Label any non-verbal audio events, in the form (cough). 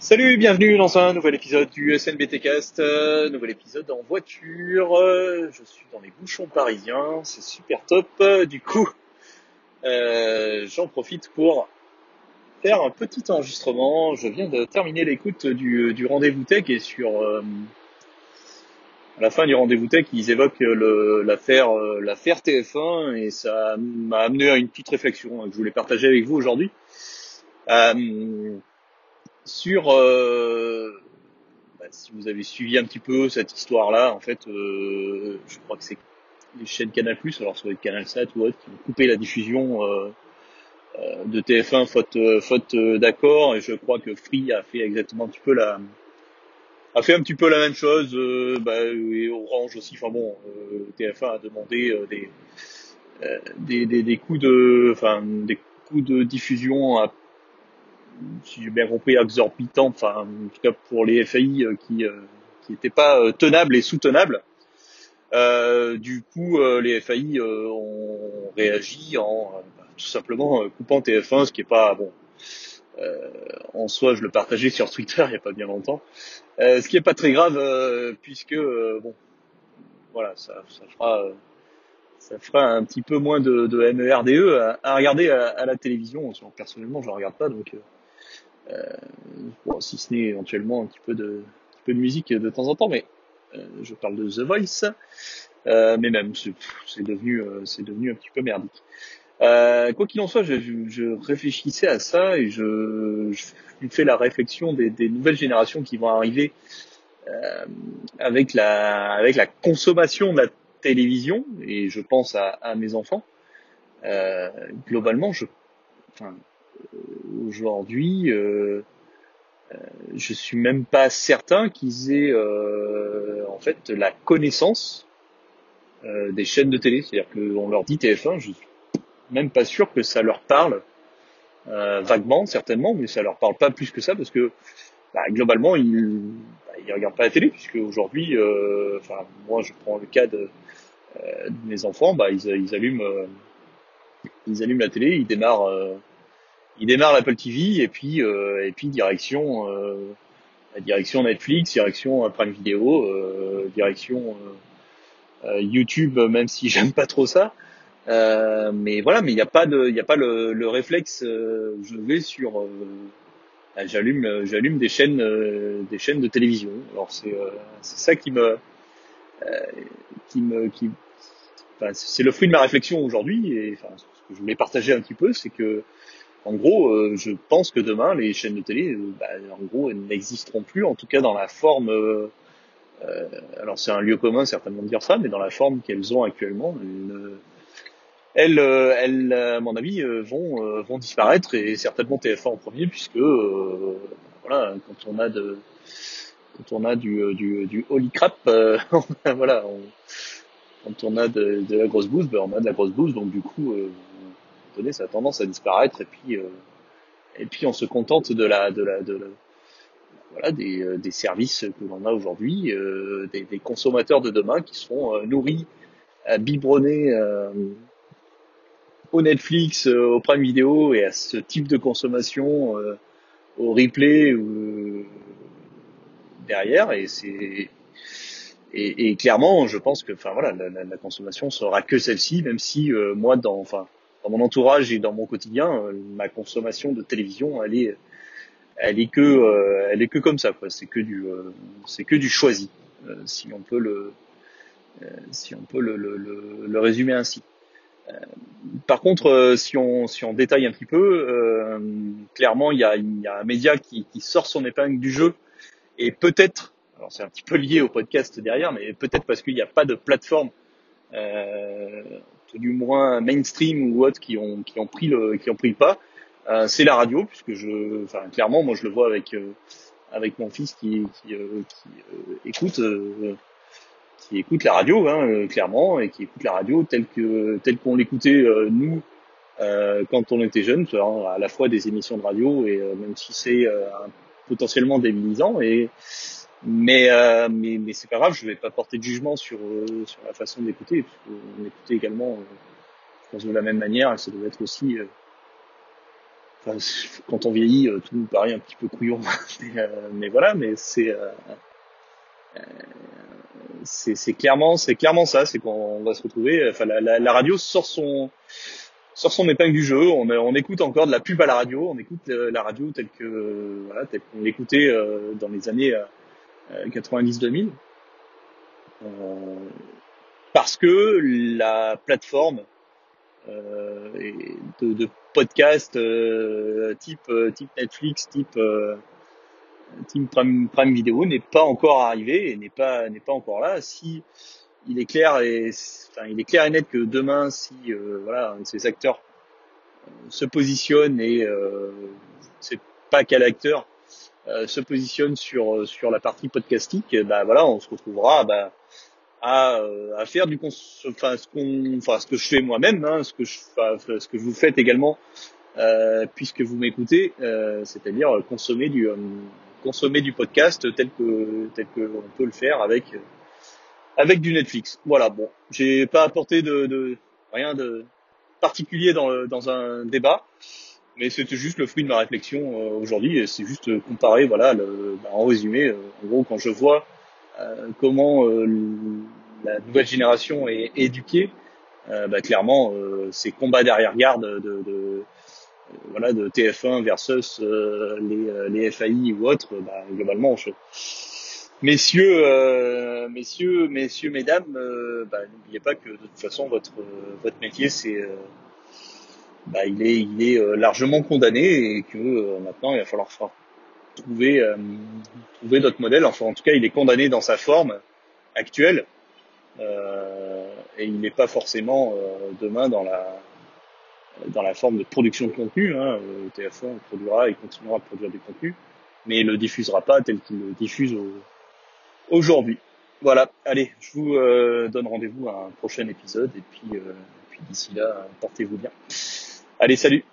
Salut, bienvenue dans un nouvel épisode du SNBT Cast, euh, nouvel épisode en voiture. Euh, je suis dans les bouchons parisiens, c'est super top. Euh, du coup, j'en profite pour faire un petit enregistrement. Je viens de terminer l'écoute du, rendez-vous tech et sur la fin du rendez-vous tech, ils évoquent l'affaire euh, l'affaire TF1 et ça m'a amené à une petite réflexion hein, que je voulais partager avec vous aujourd'hui. Sur euh, bah, si vous avez suivi un petit peu cette histoire-là, en fait, euh, je crois que c'est les chaînes Canal+, alors ça va être Canal 7 ou autre, qui ont coupé la diffusion euh, euh, de TF1 faute euh, faute euh, d'accord, et je crois que Free a fait exactement un petit peu la a fait un petit peu la même chose, bah, et Orange aussi. Enfin bon, euh, TF1 a demandé des, des des des coûts de enfin des coûts de diffusion à si j'ai bien compris, exorbitant, enfin, en tout cas pour les FAI euh, qui euh, qui n'étaient pas euh, tenables et soutenables. Du coup, les FAI ont réagi en bah, tout simplement coupant TF1, ce qui est pas bon. En soi, je le partageais sur Twitter il y a pas bien longtemps. Ce qui est pas très grave puisque bon, voilà, ça, ça fera ça fera un petit peu moins de, de MERDE à, à regarder à, à la télévision. Personnellement, je ne regarde pas, donc bon, si ce n'est éventuellement un petit peu de, musique de temps en temps, mais euh, je parle de The Voice, euh, mais même c'est devenu euh, c'est devenu un petit peu merdique. Euh, quoi qu'il en soit, je, réfléchissais à ça et je, je fais la réflexion des, nouvelles générations qui vont arriver euh, avec la avec la consommation de la télévision et je pense à, mes enfants. Euh, globalement, je, aujourd'hui, euh, je suis même pas certain qu'ils aient euh, en fait la connaissance euh, des chaînes de télé. C'est-à-dire qu'on leur dit TF1, je suis même pas sûr que ça leur parle euh, vaguement, certainement, mais ça leur parle pas plus que ça parce que bah, globalement ils bah, ils regardent pas la télé puisque aujourd'hui, euh, enfin moi je prends le cas de, euh, de mes enfants, bah ils, ils allument euh, ils allument la télé, ils démarrent euh, il démarre l'Apple TV et puis euh, et puis direction euh, direction Netflix, direction euh, Prime Video, euh, direction euh, euh, YouTube, même si (laughs) j'aime pas trop ça. Mais voilà, mais il n'y a pas de, il a pas le, le réflexe. je vais sur, euh, ah, j'allume, j'allume des chaînes, des chaînes de télévision. Alors c'est, c'est ça qui me, qui me, qui, enfin, c'est le fruit de ma réflexion aujourd'hui. Et enfin, ce que je voulais partager un petit peu, c'est que en gros, euh, je pense que demain, les chaînes de télé, euh, bah, en gros, elles n'existeront plus, en tout cas dans la forme. euh, euh, alors c'est un lieu commun certainement de dire ça, mais dans la forme qu'elles ont actuellement, elles, euh, elles, à mon avis, vont vont disparaître et certainement TF1 en premier, puisque voilà, quand on a de quand on a du du, du holy crap, (laughs) voilà, on- quand on a de, de la grosse bouse, ben on a de la grosse bouse, donc du coup, ça a tendance à disparaître et puis euh, et puis on se contente de la de la de la- voilà des, euh, des services que l'on a aujourd'hui, euh, des, consommateurs de demain qui seront nourris, biberonnés au Netflix, au Prime Video et à ce type de consommation, au replay derrière et c'est et, clairement je pense que enfin voilà la, la, la consommation sera que celle-ci même si moi dans enfin dans mon entourage et dans mon quotidien euh, ma consommation de télévision elle est elle est que euh, elle est que comme ça c'est que du euh, c'est que du choisi si on peut le si on peut le, le, le, résumer ainsi. Par contre si on si on détaille un petit peu clairement il y a y a un média qui, sort son épingle du jeu et peut-être alors c'est un petit peu lié au podcast derrière mais peut-être parce qu'il n'y a pas de plateforme du moins mainstream ou autre qui ont qui ont pris le qui ont pris le pas euh, c'est la radio puisque je enfin clairement moi je le vois avec euh, avec mon fils qui qui, euh, qui euh, écoute euh, qui écoute la radio hein, euh, clairement et qui écoute la radio telle que telle qu'on l'écoutait nous quand on était jeunes c'est-à-dire à la fois des émissions de radio et même si c'est potentiellement débilisant et mais euh, mais mais c'est pas grave je vais pas porter de jugement sur euh, sur la façon d'écouter parce qu'on écoutait également euh, je pense de la même manière et ça doit être aussi euh, enfin, quand on vieillit, tout nous paraît un petit peu couillon, (laughs) mais, mais voilà, mais c'est c'est clairement c'est clairement ça, c'est qu'on va se retrouver. Enfin, la, la, la, radio sort son sort son épingle du jeu. On, on écoute encore de la pub à la radio. On écoute la radio telle que voilà, telle qu'on l'écoutait dans les années 90-2000. Euh, parce que la plateforme euh, de, de podcast euh, type type Netflix, type type Prime, Prime Video n'est pas encore arrivé et n'est pas n'est pas encore là. Si il est clair et enfin, il est clair et net que demain, si voilà ces acteurs se positionnent et c'est pas quel acteur se positionne sur sur la partie podcastique, bah voilà, on se retrouvera bah, à, euh, à faire du enfin ce qu'on enfin ce que je fais moi-même hein, ce que je ce que vous faites également euh, puisque vous m'écoutez euh, c'est-à-dire consommer du euh, consommer du podcast tel que tel que on peut le faire avec avec du Netflix. Voilà bon j'ai pas apporté de, de, rien de particulier dans dans un débat mais c'était juste le fruit de ma réflexion aujourd'hui et c'est juste comparer voilà le, bah, en résumé en gros quand je vois euh, comment euh, la nouvelle génération est éduquée, euh, bah, clairement, ces combats derrière-garde de, de voilà de TF1 versus les, FAI ou autres, bah, globalement, messieurs, messieurs, messieurs, mesdames, bah, n'oubliez pas que de toute façon votre votre métier c'est bah, il est il est largement condamné et que maintenant il va falloir trouver, euh, trouver d'autres modèles. Enfin, en tout cas, il est condamné dans sa forme actuelle euh, et il n'est pas forcément euh, demain dans la dans la forme de production de contenu. Hein. TF1 produira et continuera à produire du contenu, mais il le diffusera pas tel qu'il le diffuse aujourd'hui. Voilà, allez, je vous donne rendez-vous à un prochain épisode et puis, puis d'ici là, portez-vous bien. Allez, salut